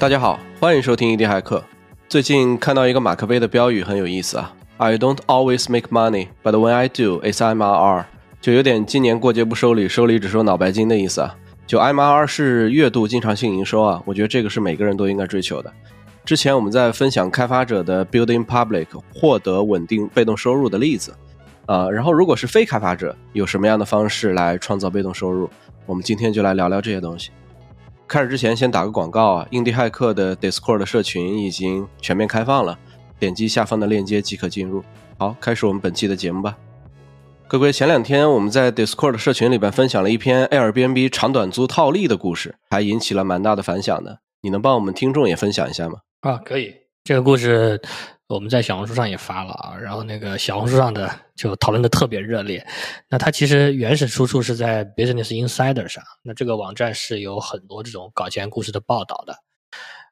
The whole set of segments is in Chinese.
大家好，欢迎收听一地骇客。最近看到一个马克杯的标语很有意思啊，I don't always make money, but when I do, it's MRR，就有点今年过节不收礼，收礼只收脑白金的意思啊。就 MRR 是月度经常性营收啊，我觉得这个是每个人都应该追求的。之前我们在分享开发者的 Building Public 获得稳定被动收入的例子，啊，然后如果是非开发者，有什么样的方式来创造被动收入？我们今天就来聊聊这些东西。开始之前先打个广告啊，印地骇客的 Discord 社群已经全面开放了，点击下方的链接即可进入。好，开始我们本期的节目吧。各位，前两天我们在 Discord 社群里边分享了一篇 Airbnb 长短租套利的故事，还引起了蛮大的反响的。你能帮我们听众也分享一下吗？啊，可以。这个故事。我们在小红书上也发了啊，然后那个小红书上的就讨论的特别热烈。那它其实原始出处是在 Business Insider 上，那这个网站是有很多这种搞钱故事的报道的。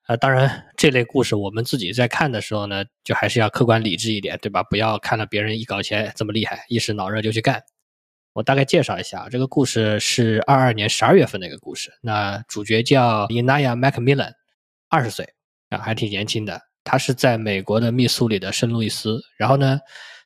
呃，当然这类故事我们自己在看的时候呢，就还是要客观理智一点，对吧？不要看了别人一搞钱这么厉害，一时脑热就去干。我大概介绍一下，这个故事是二二年十二月份的一个故事。那主角叫 Inaya Macmillan，二十岁啊，还挺年轻的。他是在美国的密苏里的圣路易斯，然后呢，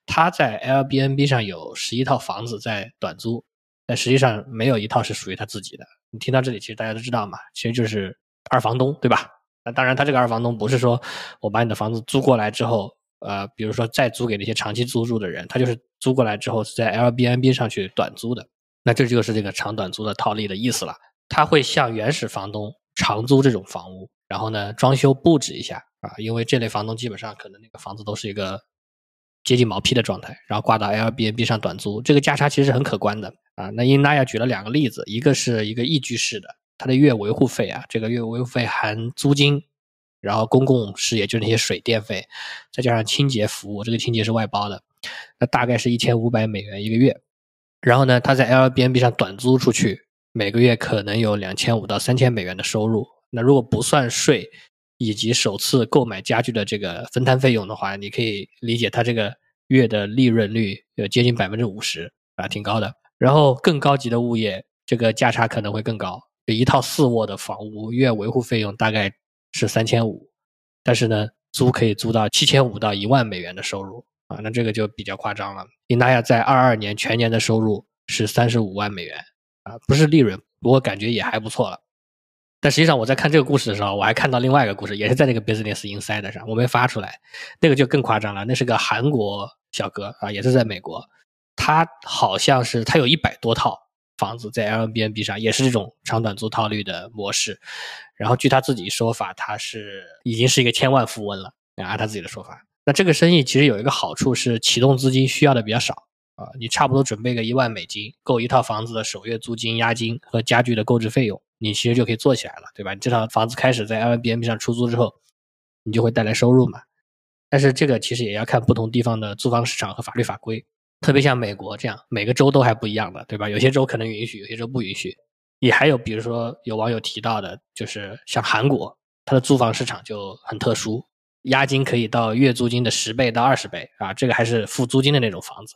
他在 Airbnb 上有十一套房子在短租，但实际上没有一套是属于他自己的。你听到这里，其实大家都知道嘛，其实就是二房东，对吧？那当然，他这个二房东不是说我把你的房子租过来之后，呃，比如说再租给那些长期租住的人，他就是租过来之后是在 Airbnb 上去短租的。那这就是这个长短租的套利的意思了。他会向原始房东长租这种房屋，然后呢，装修布置一下。啊，因为这类房东基本上可能那个房子都是一个接近毛坯的状态，然后挂到 Airbnb 上短租，这个价差其实是很可观的啊。那因娜亚举了两个例子，一个是一个一居室的，它的月维护费啊，这个月维护费含租金，然后公共事业就是那些水电费，再加上清洁服务，这个清洁是外包的，那大概是一千五百美元一个月。然后呢，他在 Airbnb 上短租出去，每个月可能有两千五到三千美元的收入。那如果不算税，以及首次购买家具的这个分摊费用的话，你可以理解它这个月的利润率有接近百分之五十啊，挺高的。然后更高级的物业，这个价差可能会更高。就一套四卧的房屋月维护费用大概是三千五，但是呢，租可以租到七千五到一万美元的收入啊，那这个就比较夸张了。伊纳亚在二二年全年的收入是三十五万美元啊，不是利润，不过感觉也还不错了。但实际上，我在看这个故事的时候，我还看到另外一个故事，也是在那个 Business Insider 上，我没发出来。那个就更夸张了，那是个韩国小哥啊，也是在美国，他好像是他有一百多套房子在 Airbnb 上，也是这种长短租套率的模式。然后据他自己说法，他是已经是一个千万富翁了，按他自己的说法。那这个生意其实有一个好处是启动资金需要的比较少啊，你差不多准备个一万美金，够一套房子的首月租金、押金和家具的购置费用。你其实就可以做起来了，对吧？你这套房子开始在 Airbnb 上出租之后，你就会带来收入嘛。但是这个其实也要看不同地方的租房市场和法律法规，特别像美国这样，每个州都还不一样的，对吧？有些州可能允许，有些州不允许。也还有比如说有网友提到的，就是像韩国，它的租房市场就很特殊，押金可以到月租金的十倍到二十倍啊，这个还是付租金的那种房子。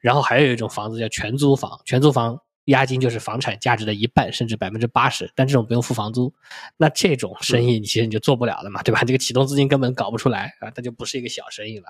然后还有一种房子叫全租房，全租房。押金就是房产价值的一半，甚至百分之八十，但这种不用付房租，那这种生意你其实你就做不了了嘛，对吧？这个启动资金根本搞不出来啊，它就不是一个小生意了，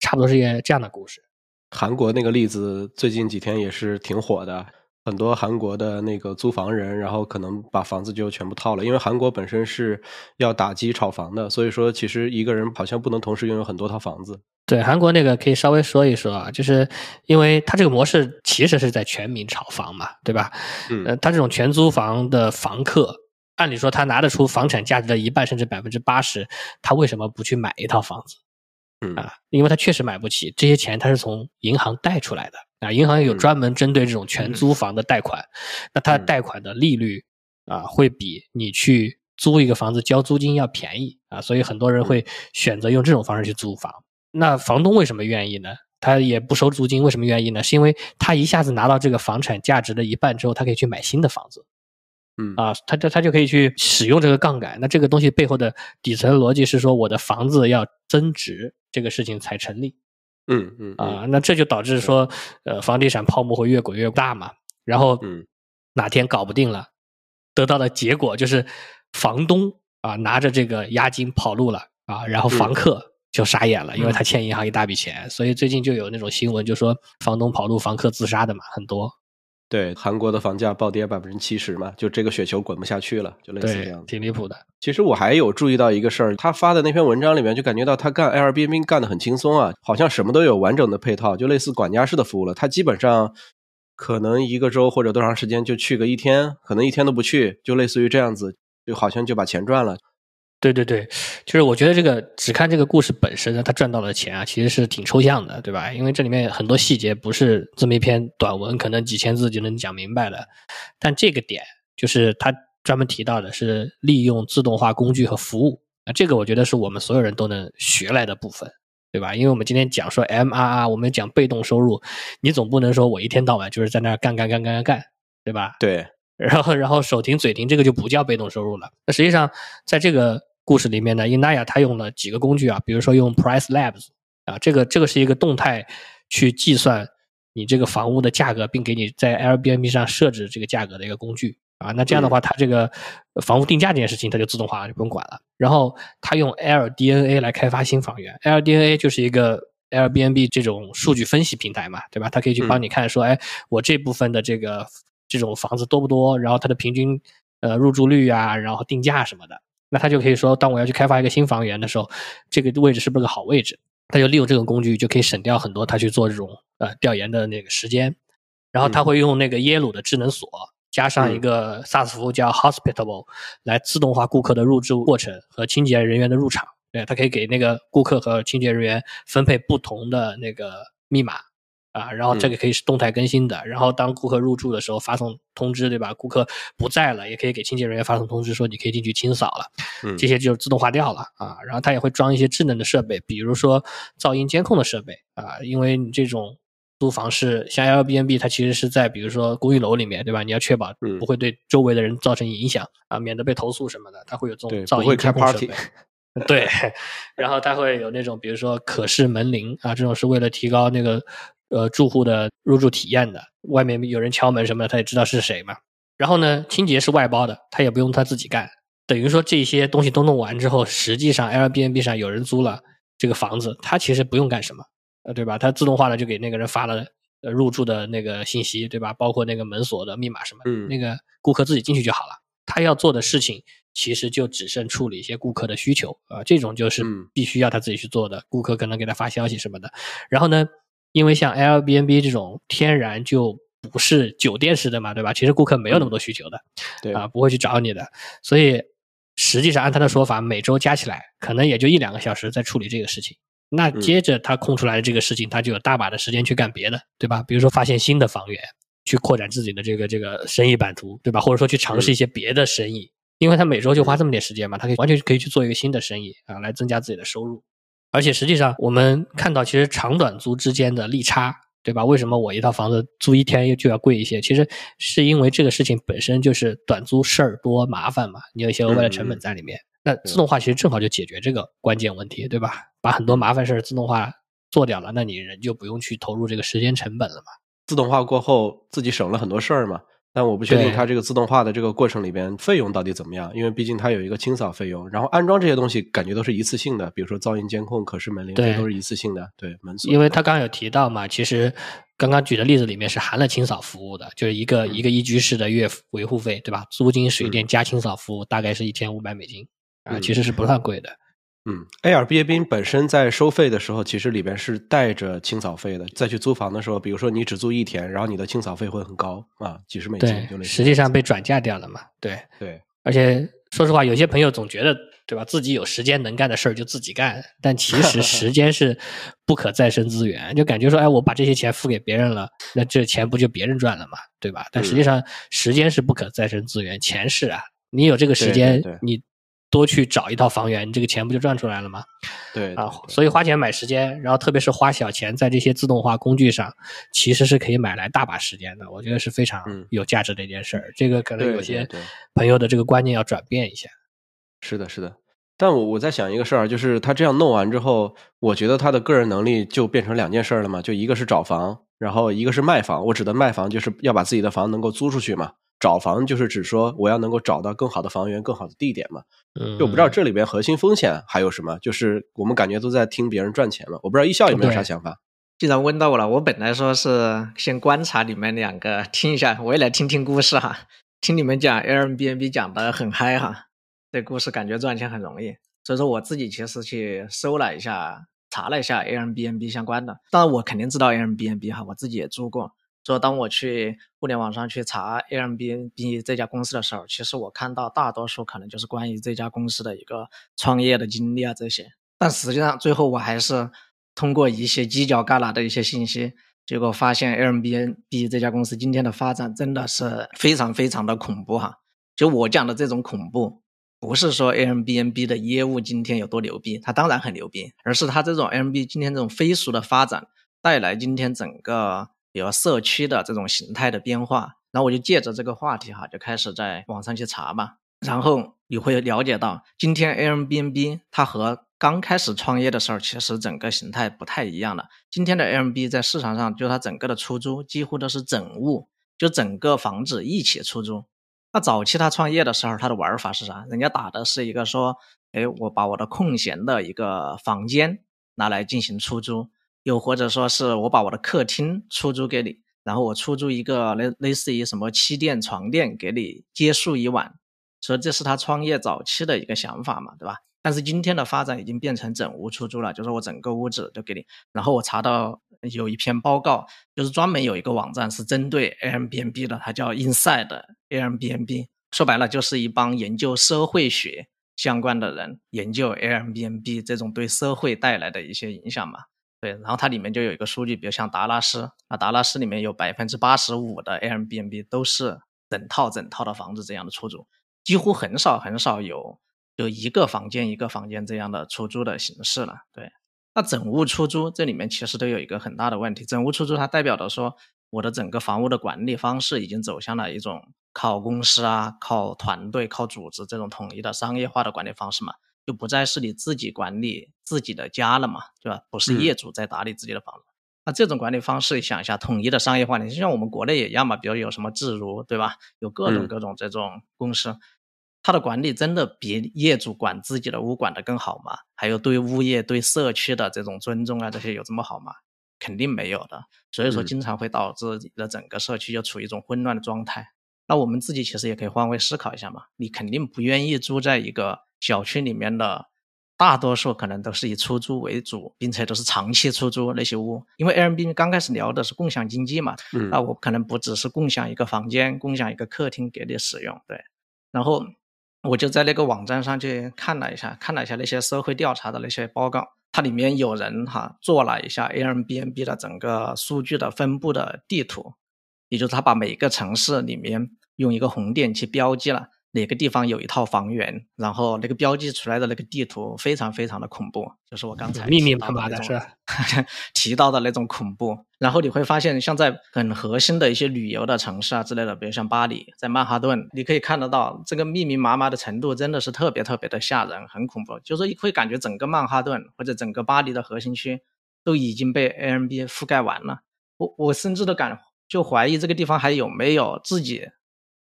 差不多是一个这样的故事。韩国那个例子最近几天也是挺火的。很多韩国的那个租房人，然后可能把房子就全部套了，因为韩国本身是要打击炒房的，所以说其实一个人好像不能同时拥有很多套房子。对，韩国那个可以稍微说一说啊，就是因为它这个模式其实是在全民炒房嘛，对吧？嗯，呃，他这种全租房的房客，按理说他拿得出房产价值的一半甚至百分之八十，他为什么不去买一套房子？嗯啊，因为他确实买不起，这些钱他是从银行贷出来的。啊，银行有专门针对这种全租房的贷款，那它贷款的利率啊，会比你去租一个房子交租金要便宜啊，所以很多人会选择用这种方式去租房。那房东为什么愿意呢？他也不收租金，为什么愿意呢？是因为他一下子拿到这个房产价值的一半之后，他可以去买新的房子，嗯啊，他他他就可以去使用这个杠杆。那这个东西背后的底层逻辑是说，我的房子要增值，这个事情才成立。嗯嗯啊，那这就导致说，呃，房地产泡沫会越滚越大嘛。然后，嗯，哪天搞不定了，得到的结果就是房东啊，拿着这个押金跑路了啊，然后房客就傻眼了，因为他欠银行一大笔钱，所以最近就有那种新闻，就说房东跑路，房客自杀的嘛，很多。对，韩国的房价暴跌百分之七十嘛，就这个雪球滚不下去了，就类似这样。挺离谱的。其实我还有注意到一个事儿，他发的那篇文章里面就感觉到他干 Airbnb 干的很轻松啊，好像什么都有完整的配套，就类似管家式的服务了。他基本上可能一个周或者多长时间就去个一天，可能一天都不去，就类似于这样子，就好像就把钱赚了。对对对，就是我觉得这个只看这个故事本身呢，他赚到的钱啊，其实是挺抽象的，对吧？因为这里面很多细节不是这么一篇短文，可能几千字就能讲明白的。但这个点就是他专门提到的是利用自动化工具和服务啊，这个我觉得是我们所有人都能学来的部分，对吧？因为我们今天讲说 MRR，我们讲被动收入，你总不能说我一天到晚就是在那干干干干干干，对吧？对。然后然后手停嘴停，这个就不叫被动收入了。那实际上在这个故事里面呢，Inaya 他用了几个工具啊，比如说用 Price Labs 啊，这个这个是一个动态去计算你这个房屋的价格，并给你在 Airbnb 上设置这个价格的一个工具啊。那这样的话，它这个房屋定价这件事情它就自动化了，就不用管了。然后他用 AirDNA 来开发新房源，AirDNA 就是一个 Airbnb 这种数据分析平台嘛，对吧？它可以去帮你看说，哎，我这部分的这个这种房子多不多，然后它的平均呃入住率啊，然后定价什么的。那他就可以说，当我要去开发一个新房源的时候，这个位置是不是个好位置？他就利用这个工具，就可以省掉很多他去做这种呃调研的那个时间。然后他会用那个耶鲁的智能锁，加上一个 SaaS 服务叫 Hospitable，来自动化顾客的入住过程和清洁人员的入场。对，他可以给那个顾客和清洁人员分配不同的那个密码。啊，然后这个可以是动态更新的，然后当顾客入住的时候发送通知，对吧？顾客不在了，也可以给清洁人员发送通知，说你可以进去清扫了，这些就自动化掉了啊。然后它也会装一些智能的设备，比如说噪音监控的设备啊，因为你这种租房是像 Airbnb，它其实是在比如说公寓楼里面，对吧？你要确保不会对周围的人造成影响啊，免得被投诉什么的，它会有这种噪音监控设备。对，然后它会有那种比如说可视门铃啊，这种是为了提高那个。呃，住户的入住体验的，外面有人敲门什么的，他也知道是谁嘛。然后呢，清洁是外包的，他也不用他自己干。等于说这些东西都弄完之后，实际上 Airbnb 上有人租了这个房子，他其实不用干什么，呃，对吧？他自动化的就给那个人发了呃入住的那个信息，对吧？包括那个门锁的密码什么，嗯，那个顾客自己进去就好了。他要做的事情其实就只剩处理一些顾客的需求啊，这种就是必须要他自己去做的。顾客可能给他发消息什么的，然后呢？因为像 Airbnb 这种天然就不是酒店式的嘛，对吧？其实顾客没有那么多需求的，对啊，不会去找你的。所以实际上按他的说法，每周加起来可能也就一两个小时在处理这个事情。那接着他空出来的这个事情，他就有大把的时间去干别的，对吧？比如说发现新的房源，去扩展自己的这个这个生意版图，对吧？或者说去尝试一些别的生意，因为他每周就花这么点时间嘛，他可以完全可以去做一个新的生意啊，来增加自己的收入。而且实际上，我们看到其实长短租之间的利差，对吧？为什么我一套房子租一天就要贵一些？其实是因为这个事情本身就是短租事儿多麻烦嘛，你有一些额外的成本在里面。那自动化其实正好就解决这个关键问题，对吧？把很多麻烦事儿自动化做掉了，那你人就不用去投入这个时间成本了嘛。自动化过后，自己省了很多事儿嘛。但我不确定它这个自动化的这个过程里边费用到底怎么样，因为毕竟它有一个清扫费用，然后安装这些东西感觉都是一次性的，比如说噪音监控、可视门铃，这都是一次性的。对门锁，因为他刚刚有提到嘛，其实刚刚举的例子里面是含了清扫服务的，就是一个一个一居室的月维护费，对吧？租金、水电加清扫服务大概是一千五百美金啊，其实是不算贵的。嗯，Airbnb 本身在收费的时候，其实里边是带着清扫费的。再去租房的时候，比如说你只租一天，然后你的清扫费会很高啊，几十美金。就那，实际上被转嫁掉了嘛。对对，而且说实话，有些朋友总觉得，对吧？自己有时间能干的事儿就自己干，但其实时间是不可再生资源，就感觉说，哎，我把这些钱付给别人了，那这钱不就别人赚了嘛，对吧？但实际上，时间是不可再生资源，钱是啊，你有这个时间，你。多去找一套房源，你这个钱不就赚出来了吗？对啊，所以花钱买时间，然后特别是花小钱在这些自动化工具上，其实是可以买来大把时间的。我觉得是非常有价值的一件事儿。这个可能有些朋友的这个观念要转变一下。是的，是的。但我我在想一个事儿，就是他这样弄完之后，我觉得他的个人能力就变成两件事了嘛，就一个是找房，然后一个是卖房。我指的卖房就是要把自己的房能够租出去嘛。找房就是指说我要能够找到更好的房源、更好的地点嘛。嗯，就我不知道这里边核心风险还有什么，就是我们感觉都在听别人赚钱嘛。我不知道一笑有没有啥想法。既然问到我了，我本来说是先观察你们两个，听一下，我也来听听故事哈。听你们讲 Airbnb 讲的很嗨哈，这故事感觉赚钱很容易，所以说我自己其实去搜了一下，查了一下 Airbnb 相关的。当然我肯定知道 Airbnb 哈，我自己也住过。说当我去互联网上去查 Airbnb 这家公司的时候，其实我看到大多数可能就是关于这家公司的一个创业的经历啊这些。但实际上最后我还是。通过一些犄角旮旯的一些信息，结果发现 Airbnb 这家公司今天的发展真的是非常非常的恐怖哈！就我讲的这种恐怖，不是说 Airbnb 的业务今天有多牛逼，它当然很牛逼，而是它这种 Airbnb 今天这种飞速的发展，带来今天整个比如社区的这种形态的变化。然后我就借着这个话题哈，就开始在网上去查嘛，然后你会了解到，今天 Airbnb 它和刚开始创业的时候，其实整个形态不太一样了。今天的 Airbnb 在市场上，就它整个的出租几乎都是整屋，就整个房子一起出租。那早期他创业的时候，他的玩法是啥？人家打的是一个说，哎，我把我的空闲的一个房间拿来进行出租，又或者说是我把我的客厅出租给你，然后我出租一个类类似于什么气垫、床垫给你接宿一晚。所以这是他创业早期的一个想法嘛，对吧？但是今天的发展已经变成整屋出租了，就是我整个屋子都给你。然后我查到有一篇报告，就是专门有一个网站是针对 Airbnb 的，它叫 Inside Airbnb。说白了就是一帮研究社会学相关的人研究 Airbnb 这种对社会带来的一些影响嘛。对，然后它里面就有一个数据，比如像达拉斯，啊，达拉斯里面有百分之八十五的 Airbnb 都是整套整套的房子这样的出租，几乎很少很少有。就一个房间一个房间这样的出租的形式了，对。那整屋出租这里面其实都有一个很大的问题，整屋出租它代表的说，我的整个房屋的管理方式已经走向了一种靠公司啊、靠团队、靠组织这种统一的商业化的管理方式嘛，就不再是你自己管理自己的家了嘛，对吧？不是业主在打理自己的房子。那这种管理方式，想一下统一的商业化，你就像我们国内也一样嘛，比如有什么自如，对吧？有各种各种这种公司。它的管理真的比业主管自己的屋管的更好吗？还有对物业、对社区的这种尊重啊，这些有这么好吗？肯定没有的。所以说，经常会导致你的整个社区就处于一种混乱的状态。那我们自己其实也可以换位思考一下嘛。你肯定不愿意住在一个小区里面的，大多数可能都是以出租为主，并且都是长期出租那些屋。因为 Airbnb 刚开始聊的是共享经济嘛，那我可能不只是共享一个房间、共享一个客厅给你使用，对，然后。我就在那个网站上去看了一下，看了一下那些社会调查的那些报告，它里面有人哈做了一下 Airbnb 的整个数据的分布的地图，也就是他把每个城市里面用一个红点去标记了。哪个地方有一套房源，然后那个标记出来的那个地图非常非常的恐怖，就是我刚才密密麻麻的是 提到的那种恐怖。然后你会发现，像在很核心的一些旅游的城市啊之类的，比如像巴黎，在曼哈顿，你可以看得到这个密密麻麻的程度真的是特别特别的吓人，很恐怖。就是会感觉整个曼哈顿或者整个巴黎的核心区都已经被 Airbnb 覆盖完了。我我甚至都敢就怀疑这个地方还有没有自己。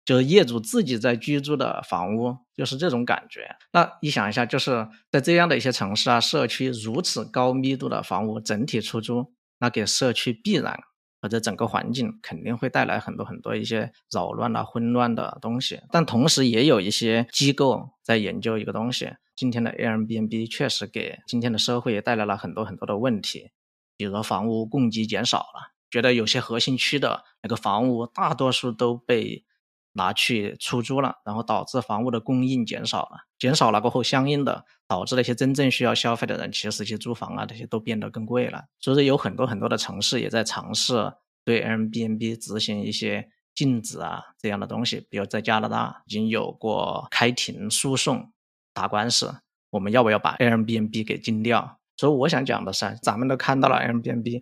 就是业主自己在居住的房屋，就是这种感觉。那你想一下，就是在这样的一些城市啊、社区，如此高密度的房屋整体出租，那给社区必然或者整个环境肯定会带来很多很多一些扰乱啊、混乱的东西。但同时也有一些机构在研究一个东西，今天的 Airbnb 确实给今天的社会也带来了很多很多的问题，比如说房屋供给减少了，觉得有些核心区的那个房屋大多数都被。拿去出租了，然后导致房屋的供应减少了，减少了过后，相应的导致那些真正需要消费的人，其实去租房啊，这些都变得更贵了。所以说，有很多很多的城市也在尝试对 Airbnb 执行一些禁止啊这样的东西，比如在加拿大已经有过开庭诉讼打官司，我们要不要把 Airbnb 给禁掉？所以我想讲的是，咱们都看到了 Airbnb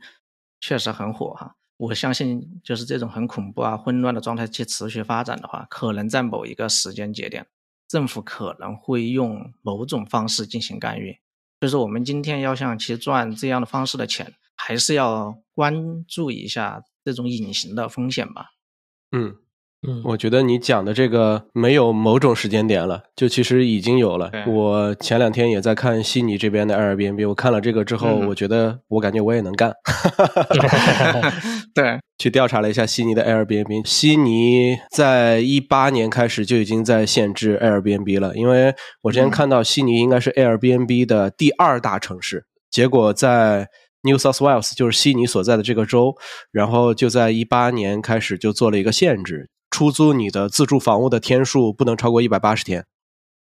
确实很火哈。我相信，就是这种很恐怖啊、混乱的状态去持续发展的话，可能在某一个时间节点，政府可能会用某种方式进行干预。就是，我们今天要想去赚这样的方式的钱，还是要关注一下这种隐形的风险吧。嗯嗯，我觉得你讲的这个没有某种时间点了，就其实已经有了。我前两天也在看悉尼这边的 Airbnb，我看了这个之后，嗯我觉得我感觉我也能干。对，去调查了一下悉尼的 Airbnb，悉尼在一八年开始就已经在限制 Airbnb 了，因为我之前嗯看到悉尼应该是 Airbnb 的第二大城市，结果在 New South Wales 就是悉尼所在的这个州，然后就在一八年开始就做了一个限制，出租你的自住房屋的天数不能超过一百八十天，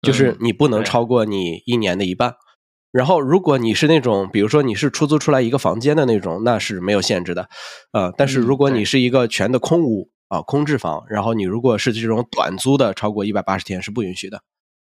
就是嗯你不能超过你一年的一半。然后，如果你是那种，比如说你是出租出来一个房间的那种，那是没有限制的，呃，但是嗯如果你是一个全的空屋啊、空置房，然后你如果是这种短租的，超过一百八十天是不允许的。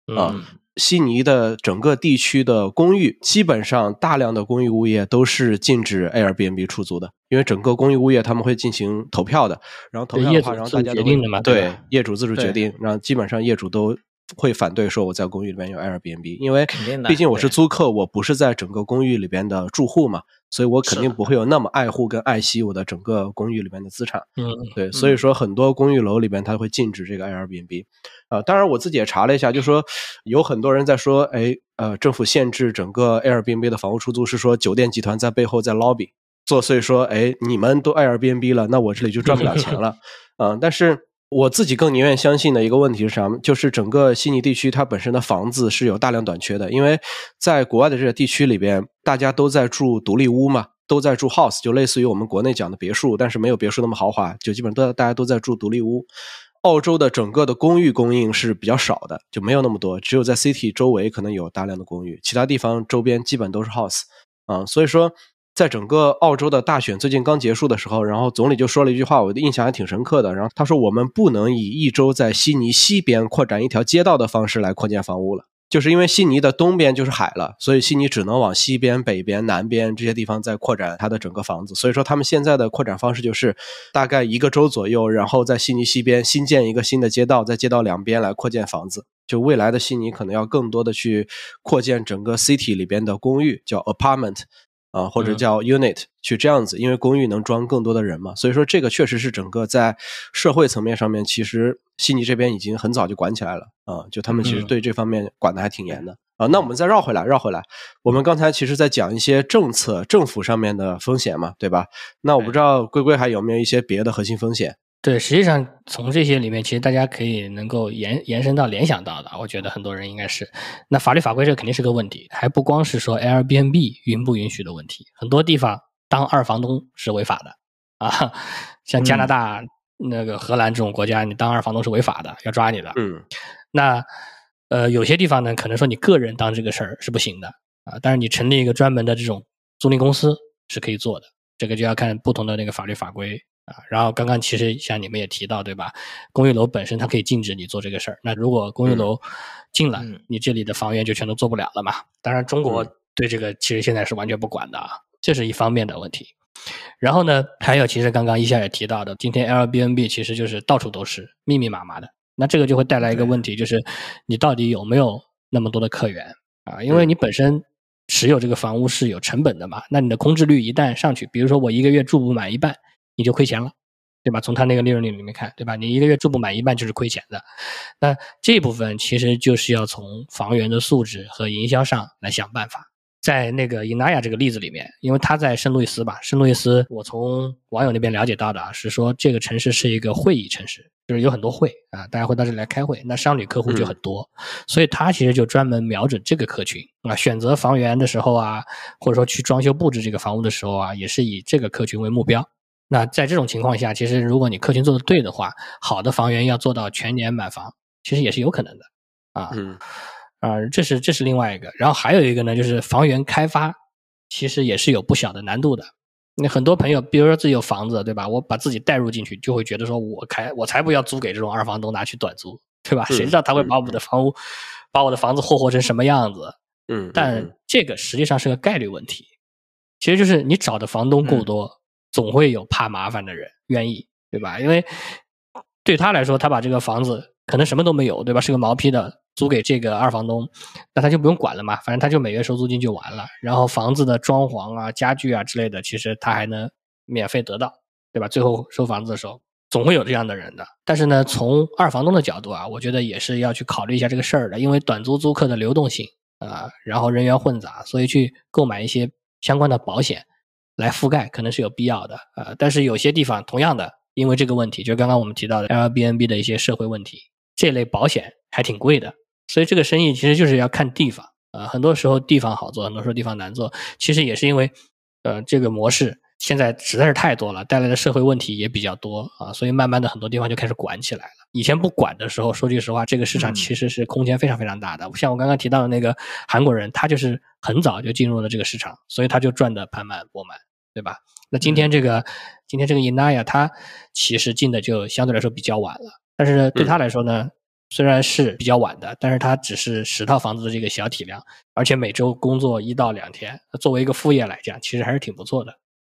啊嗯。悉尼的整个地区的公寓，基本上大量的公寓物业都是禁止 Airbnb 出租的，因为整个公寓物业他们会进行投票的，然后投票的话，然后大家都对业主自主决定，然后基本上业主都会反对说我在公寓里面有 Airbnb，因为毕竟我是租客，我不是在整个公寓里边的住户嘛，所以我肯定不会有那么爱护跟爱惜我的整个公寓里面的资产。嗯对，所以说很多公寓楼里边它会禁止这个 Airbnb，啊、当然我自己也查了一下，就说有很多人在说，哎，呃，政府限制整个 Airbnb 的房屋出租是说酒店集团在背后在 lobby 作祟，说，哎，你们都 Airbnb 了，那我这里就赚不了钱了，嗯、但是。我自己更宁愿相信的一个问题是啥？就是整个悉尼地区它本身的房子是有大量短缺的，因为在国外的这个地区里边，大家都在住独立屋嘛，都在住 house，就类似于我们国内讲的别墅，但是没有别墅那么豪华，就基本上都大家都在住独立屋。澳洲的整个的公寓供应是比较少的，就没有那么多，只有在 city 周围可能有大量的公寓，其他地方周边基本都是 house 啊、所以说，在整个澳洲的大选最近刚结束的时候，然后总理就说了一句话，我的印象还挺深刻的。然后他说：“我们不能以一周在悉尼西边扩展一条街道的方式来扩建房屋了。”就是因为悉尼的东边就是海了，所以悉尼只能往西边、北边、南边这些地方再扩展它的整个房子。所以说，他们现在的扩展方式就是大概一个州左右，然后在悉尼西边新建一个新的街道，在街道两边来扩建房子。就未来的悉尼可能要更多的去扩建整个 city 里边的公寓，叫 apartment 啊、或者嗯叫 unit，去这样子，因为公寓能装更多的人嘛。所以说，这个确实是整个在社会层面上面，其实悉尼这边已经很早就管起来了啊、就他们其实嗯对这方面管的还挺严的啊。那我们再绕回来，绕回来，我们刚才其实在讲一些政策、政府上面的风险嘛，对吧？那我不知道龟龟还有没有一些别的核心风险？对，实际上从这些里面，其实大家可以能够延延伸到联想到的，我觉得很多人应该是，那法律法规这肯定是个问题，还不光是说 Airbnb 允不允许的问题，很多地方当二房东是违法的啊，像加拿大、那个荷兰这种国家，你当二房东是违法的，要抓你的。嗯那呃，有些地方呢，可能说你个人当这个事儿是不行的啊，但是你成立一个专门的这种租赁公司是可以做的，这个就要看不同的那个法律法规啊。然后刚刚其实像你们也提到，对吧？公寓楼本身它可以禁止你做这个事儿，那如果公寓楼进了，嗯你这里的房源就全都做不了了嘛。当然，中国嗯对这个其实现在是完全不管的啊，这是一方面的问题。然后呢，还有其实刚刚一下也提到的，今天 Airbnb 其实就是到处都是密密麻麻的，那这个就会带来一个问题，就是你到底有没有那么多的客源啊？因为你本身持有这个房屋是有成本的嘛，那你的空置率一旦上去，比如说我一个月住不满一半，你就亏钱了。对吧？从他那个利润率里面看，对吧？你一个月住不满一半就是亏钱的，那这部分其实就是要从房源的素质和营销上来想办法。在那个伊纳亚这个例子里面，因为他在圣路易斯吧，圣路易斯，我从网友那边了解到的啊，是说这个城市是一个会议城市，就是有很多会啊，大家会到这里来开会，那商旅客户就很多，所以他其实就专门瞄准这个客群啊，选择房源的时候啊，或者说去装修布置这个房屋的时候啊，也是以这个客群为目标。那在这种情况下，其实如果你客群做的对的话，好的房源要做到全年满房，其实也是有可能的啊。嗯啊、这是这是另外一个。然后还有一个呢，就是房源开发，其实也是有不小的难度的。那很多朋友，比如说自己有房子，对吧？我把自己带入进去，就会觉得说，我开我才不要租给这种二房东拿去短租，对吧？嗯谁知道他会把我嗯们的房屋，把我的房子霍霍成什么样子？嗯，但这个实际上是个概率问题，其实就是你找的房东够多，总会有怕麻烦的人愿意，对吧？因为对他来说，他把这个房子可能什么都没有，对吧？是个毛坯的，租给这个二房东，那他就不用管了嘛，反正他就每月收租金就完了。然后房子的装潢啊、家具啊之类的，其实他还能免费得到，对吧？最后收房子的时候，总会有这样的人的。但是呢，从二房东的角度啊，我觉得也是要去考虑一下这个事儿的，因为短租租客的流动性啊，然后人员混杂，所以去购买一些相关的保险来覆盖，可能是有必要的啊。但是有些地方同样的，因为这个问题，就刚刚我们提到的 Airbnb 的一些社会问题，这类保险还挺贵的，所以这个生意其实就是要看地方啊。很多时候地方好做，很多时候地方难做，其实也是因为呃这个模式。现在实在是太多了，带来的社会问题也比较多啊，所以慢慢的很多地方就开始管起来了。以前不管的时候，说句实话，这个市场其实是空间非常非常大的。像我刚刚提到的那个韩国人，他就是很早就进入了这个市场，所以他就赚得盆满钵满，对吧？那今天这个今天这个 Inaya，他其实进的就相对来说比较晚了，但是对他来说呢，虽然是比较晚的，但是他只是十套房子的这个小体量，而且每周工作一到两天，作为一个副业来讲，其实还是挺不错的。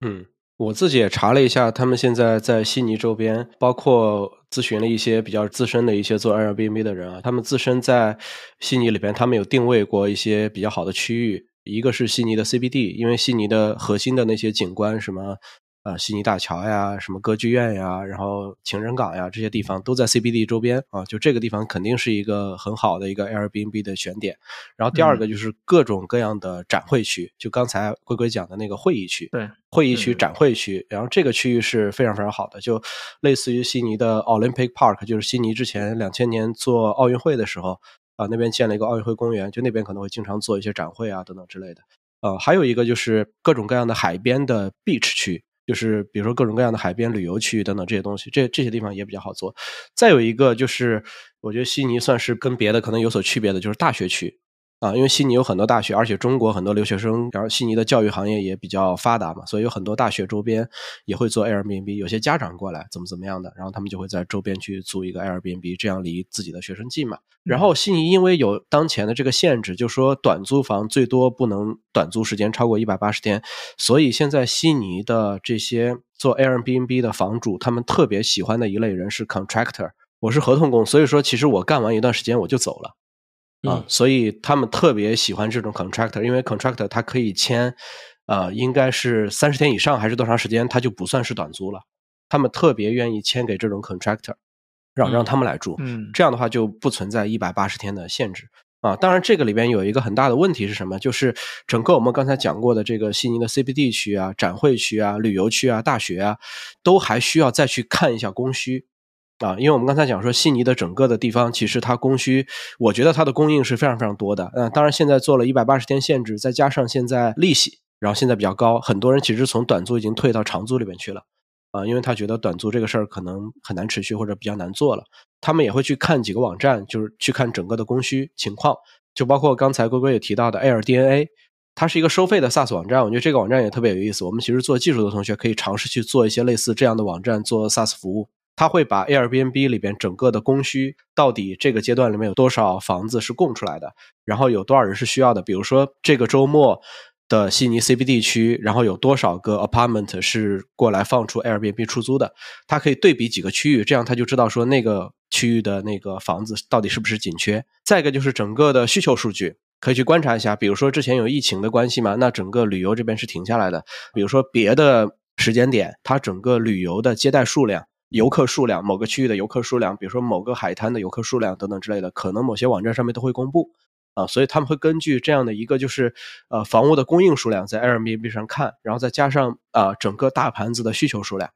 嗯，我自己也查了一下，他们现在在悉尼周边，包括咨询了一些比较资深的一些做 Airbnb 的人啊，他们自身在悉尼里边，他们有定位过一些比较好的区域，一个是悉尼的 CBD，因为悉尼的核心的那些景观什么。啊，悉尼大桥呀，什么歌剧院呀，然后情人港呀，这些地方都在 CBD 周边啊。就这个地方肯定是一个很好的一个 Airbnb 的选点。然后第二个就是各种各样的展会区，就刚才龟龟讲的那个会议区，对，会议区、展会区。然后这个区域是非常非常好的，就类似于悉尼的 Olympic Park，就是悉尼之前两千年做奥运会的时候啊，那边建了一个奥运会公园，就那边可能会经常做一些展会啊等等之类的。呃，还有一个就是各种各样的海边的 beach 区。就是比如说各种各样的海边旅游区等等这些东西，这这些地方也比较好做。再有一个就是，我觉得悉尼算是跟别的可能有所区别的，就是大学区。啊，因为悉尼有很多大学，而且中国很多留学生，然后悉尼的教育行业也比较发达嘛，所以有很多大学周边也会做 Airbnb。有些家长过来怎么怎么样的，然后他们就会在周边去租一个 Airbnb，这样离自己的学生近嘛。然后悉尼因为有当前的这个限制，就说短租房最多不能短租时间超过一百八十天，所以现在悉尼的这些做 Airbnb 的房主，他们特别喜欢的一类人是 contractor。我是合同工，所以说其实我干完一段时间我就走了。啊，所以他们特别喜欢这种 contractor，因为 contractor 他可以签，呃，应该是三十天以上还是多长时间，他就不算是短租了。他们特别愿意签给这种 contractor，让让他们来住。嗯，这样的话就不存在一百八十天的限制啊。当然，这个里边有一个很大的问题是什么？就是整个我们刚才讲过的这个悉尼的 CBD 区啊、展会区啊、旅游区啊、大学啊，都还需要再去看一下供需。啊，因为我们刚才讲说，悉尼的整个的地方，其实它供需，我觉得它的供应是非常非常多的。嗯，当然现在做了一百八十天限制，再加上现在利息，然后现在比较高，很多人其实从短租已经退到长租里面去了。啊，因为他觉得短租这个事儿可能很难持续或者比较难做了。他们也会去看几个网站，就是去看整个的供需情况，就包括刚才龟龟也提到的 AirDNA，它是一个收费的 SaaS 网站，我觉得这个网站也特别有意思。我们其实做技术的同学可以尝试去做一些类似这样的网站，做 SaaS 服务。他会把 Airbnb 里边整个的供需到底这个阶段里面有多少房子是供出来的，然后有多少人是需要的。比如说这个周末的悉尼 CBD 区，然后有多少个 apartment 是过来放出 Airbnb 出租的，他可以对比几个区域，这样他就知道说那个区域的那个房子到底是不是紧缺。再一个就是整个的需求数据，可以去观察一下。比如说之前有疫情的关系嘛，那整个旅游这边是停下来的。比如说别的时间点，它整个旅游的接待数量。游客数量，某个区域的游客数量，比如说某个海滩的游客数量等等之类的，可能某些网站上面都会公布啊，所以他们会根据这样的一个就是呃房屋的供应数量在 Airbnb 上看，然后再加上啊整个大盘子的需求数量，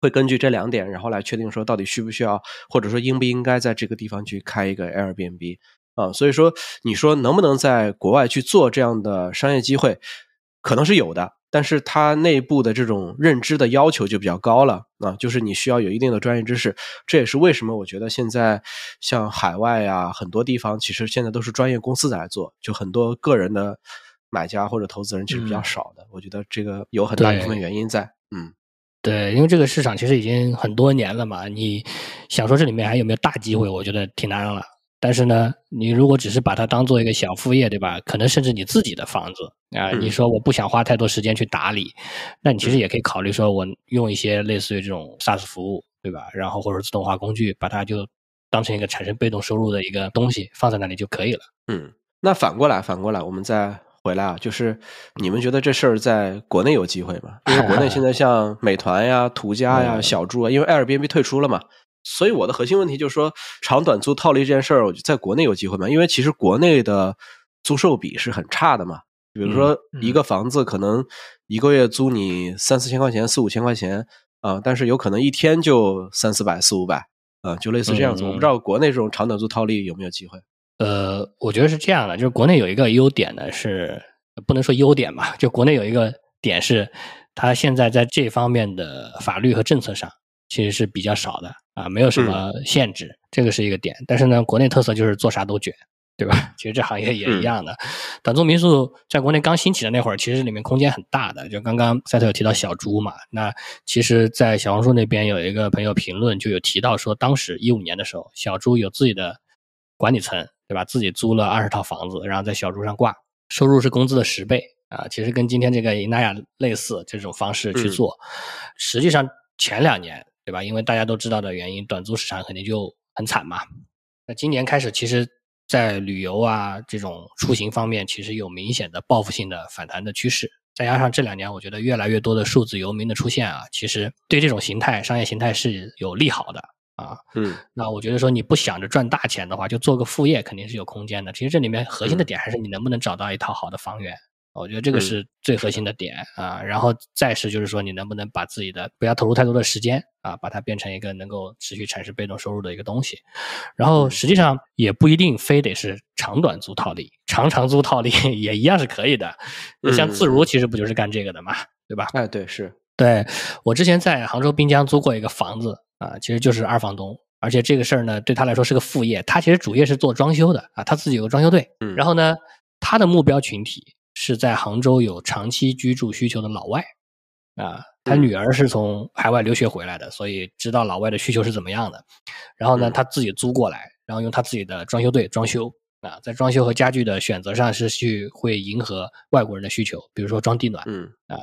会根据这两点，然后来确定说到底需不需要，或者说应不应该在这个地方去开一个 Airbnb 啊，所以说你说能不能在国外去做这样的商业机会，可能是有的。但是它内部的这种认知的要求就比较高了啊，就是你需要有一定的专业知识。这也是为什么我觉得现在像海外啊，很多地方其实现在都是专业公司在做，就很多个人的买家或者投资人其实比较少的。我觉得这个有很大一部分原因在。嗯，对，因为这个市场其实已经很多年了嘛，你想说这里面还有没有大机会，我觉得挺难了。但是呢，你如果只是把它当做一个小副业，对吧？可能甚至你自己的房子啊，你说我不想花太多时间去打理，那你其实也可以考虑说，我用一些类似于这种 SaaS 服务，对吧？然后或者自动化工具，把它就当成一个产生被动收入的一个东西放在那里就可以了。嗯，那反过来，反过来，我们再回来啊，就是你们觉得这事儿在国内有机会吗？因为国内 现在像美团呀、途家呀、小猪啊，因为 Airbnb 退出了嘛，所以我的核心问题就是说，长短租套利这件事儿，在国内有机会吗？因为其实国内的租售比是很差的嘛。比如说一个房子可能一个月租你三四千块钱、四五千块钱啊，但是有可能一天就三四百、四五百啊，就类似这样子。我不知道国内这种长短租套利有没有机会。呃，我觉得是这样的，就是国内有一个优点呢，是不能说优点吧，就国内有一个点是，它现在在这方面的法律和政策上其实是比较少的啊，没有什么限制，这个是一个点。但是呢，国内特色就是做啥都卷，对吧？其实这行业也一样的。短租民宿在国内刚兴起的那会儿，其实里面空间很大的。就刚刚赛特有提到小猪嘛，那其实，在小红书那边有一个朋友评论就有提到说，当时一五年的时候，小猪有自己的管理层。对吧？自己租了二十套房子，然后在小猪上挂，收入是工资的十倍啊！其实跟今天这个伊娜雅类似这种方式去做。实际上前两年，对吧？因为大家都知道的原因，短租市场肯定就很惨嘛。那今年开始，其实，在旅游啊这种出行方面，其实有明显的报复性的反弹的趋势。再加上这两年，我觉得越来越多的数字游民的出现啊，其实对这种形态、商业形态是有利好的。啊，嗯，那我觉得说你不想着赚大钱的话，就做个副业肯定是有空间的。其实这里面核心的点还是你能不能找到一套好的房源，我觉得这个是最核心的点啊。然后再是就是说你能不能把自己的不要投入太多的时间啊，把它变成一个能够持续产生被动收入的一个东西。然后实际上也不一定非得是长短租套利，长长租套利 也一样是可以的。像自如其实不就是干这个的嘛，对吧？哎，对，是对我之前在杭州滨江租过一个房子。啊，其实就是二房东，而且这个事儿呢，对他来说是个副业。他其实主业是做装修的啊，他自己有个装修队。嗯，然后呢，他的目标群体是在杭州有长期居住需求的老外。啊，他女儿是从海外留学回来的，所以知道老外的需求是怎么样的。然后呢，他自己租过来，然后用他自己的装修队装修。啊，在装修和家具的选择上是去会迎合外国人的需求，比如说装地暖。嗯，啊，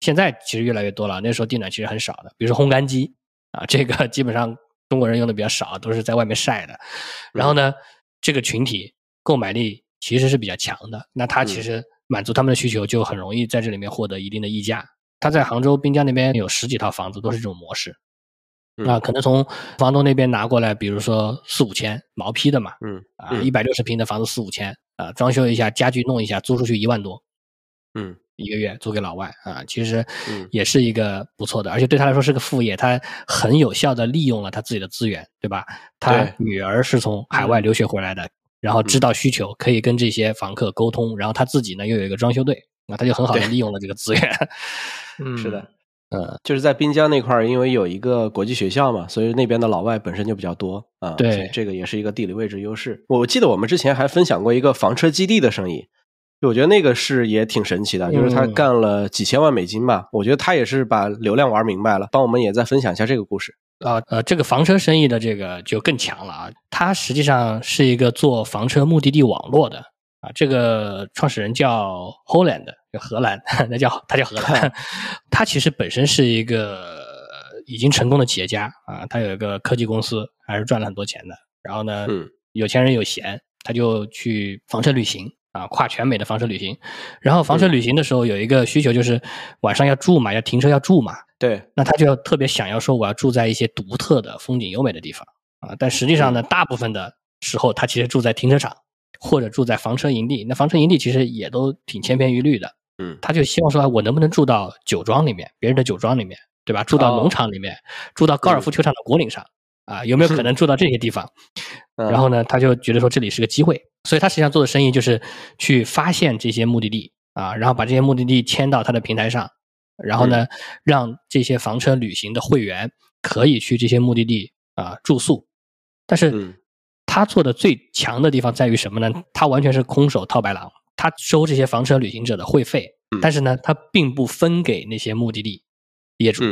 现在其实越来越多了，那时候地暖其实很少的，比如说烘干机。啊，这个 基本上中国人用的比较少，都是在外面晒的。然后呢，这个群体购买力其实是比较强的，那他其实满足他们的需求，就很容易在这里面获得一定的溢价。他在杭州滨江那边有十几套房子，都是这种模式。那，可能从房东那边拿过来，比如说四五千毛坯的嘛，嗯，啊，一百六十平的房子四五千，啊，装修一下，家具弄一下，租出去一万多，嗯。一个月租给老外啊，其实也是一个不错的，而且对他来说是个副业，他很有效的利用了他自己的资源，对吧？他女儿是从海外留学回来的，然后知道需求，可以跟这些房客沟通，然后他自己呢又有一个装修队，那他就很好的利用了这个资源。嗯，是的，嗯，就是在滨江那块儿，因为有一个国际学校嘛，所以那边的老外本身就比较多啊。对，这个也是一个地理位置优势。我记得我们之前还分享过一个房车基地的生意。我觉得那个是也挺神奇的，就是他干了几千万美金吧。我觉得他也是把流量玩明白了，帮我们也再分享一下这个故事啊。呃，这个房车生意的这个就更强了啊。他实际上是一个做房车目的地网络的啊。这个创始人叫 Holland，叫荷兰，那叫他叫荷兰。他其实本身是一个已经成功的企业家啊。他有一个科技公司，还是赚了很多钱的。然后呢，有钱人有闲，他就去房车旅行。啊，跨全美的房车旅行，然后房车旅行的时候有一个需求就是晚上要住嘛，要停车要住嘛。对，那他就要特别想要说我要住在一些独特的风景优美的地方啊。但实际上呢，大部分的时候他其实住在停车场或者住在房车营地。那房车营地其实也都挺千篇一律的。嗯，他就希望说我能不能住到酒庄里面，别人的酒庄里面，对吧？住到农场里面，住到高尔夫球场的果岭上。啊，有没有可能住到这些地方？然后呢，他就觉得说这里是个机会，所以他实际上做的生意就是去发现这些目的地啊，然后把这些目的地迁到他的平台上，然后呢，让这些房车旅行的会员可以去这些目的地啊住宿。但是他做的最强的地方在于什么呢？他完全是空手套白狼，他收这些房车旅行者的会费，但是呢，他并不分给那些目的地业主。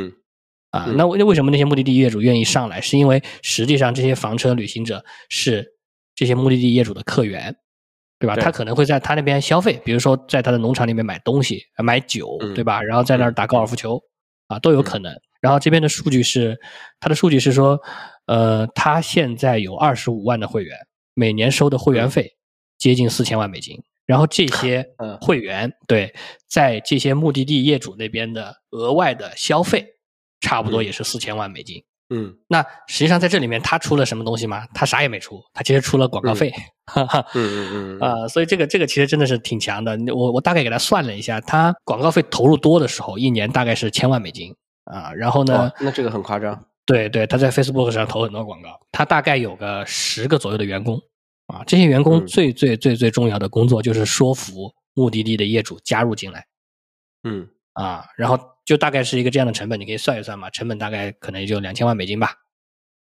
啊，那为为什么那些目的地业主愿意上来？是因为实际上这些房车旅行者是这些目的地业主的客源，对吧？他可能会在他那边消费，比如说在他的农场里面买东西、买酒，对吧？然后在那儿打高尔夫球，啊，都有可能。然后这边的数据是，他的数据是说，呃，他现在有二十五万的会员，每年收的会员费接近四千万美金，然后这些 嗯会员对在这些目的地业主那边的额外的消费，差不多嗯也是四千万美金。嗯那实际上在这里面他出了什么东西吗？他啥也没出，他其实出了广告费。哈哈。嗯嗯嗯嗯啊、所以这个这个其实真的是挺强的。我我大概给他算了一下，他广告费投入多的时候，一年大概是千万美金啊。然后呢哇，，那这个很夸张。对对，他在 Facebook 上投很多广告，他大概有个十个左右的员工啊。这些员工嗯最最最最重要的工作就是说服目的地的业主加入进来嗯啊。然后就大概是一个这样的成本，你可以算一算嘛，成本大概可能也就两千万美金吧。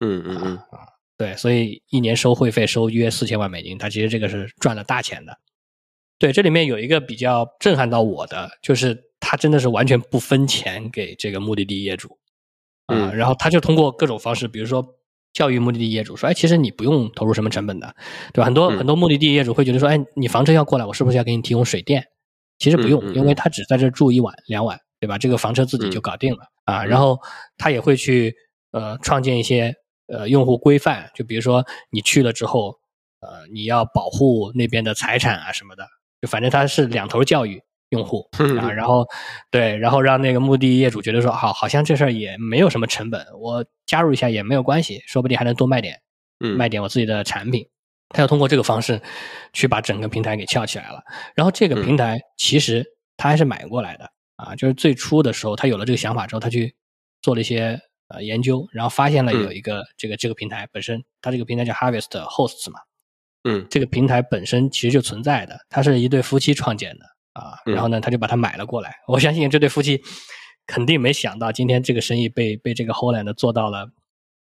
嗯嗯嗯啊对，所以一年收会费收约四千万美金，他其实这个是赚了大钱的。对，这里面有一个比较震撼到我的，就是他真的是完全不分钱给这个目的地业主啊、嗯然后他就通过各种方式，比如说教育目的地业主说，哎，其实你不用投入什么成本的，对吧？很多、嗯很多目的地业主会觉得说，哎，你房车要过来，我是不是要给你提供水电？其实不用，嗯嗯嗯因为他只在这住一晚两晚，对吧？这个房车自己就嗯搞定了、啊。然后他也会去呃创建一些呃用户规范，就比如说你去了之后，呃，你要保护那边的财产啊什么的，就反正他是两头教育用户啊，然后对，然后让那个目的地业主觉得说，好，好像这事儿也没有什么成本，我加入一下也没有关系，说不定还能多卖点嗯。卖点我自己的产品。他要通过这个方式去把整个平台给撬起来了。然后这个嗯。平台其实他还是买过来的啊，就是最初的时候他有了这个想法之后，他去做了一些呃研究，然后发现了嗯。有一个这个这个平台本身，它这个平台叫 Harvest Hosts 嘛，嗯。这个平台本身其实就存在的，它是一对夫妻创建的啊，嗯然后呢，他就把它买了过来。我相信这对夫妻肯定没想到，今天这个生意被被这个 Holland 做到了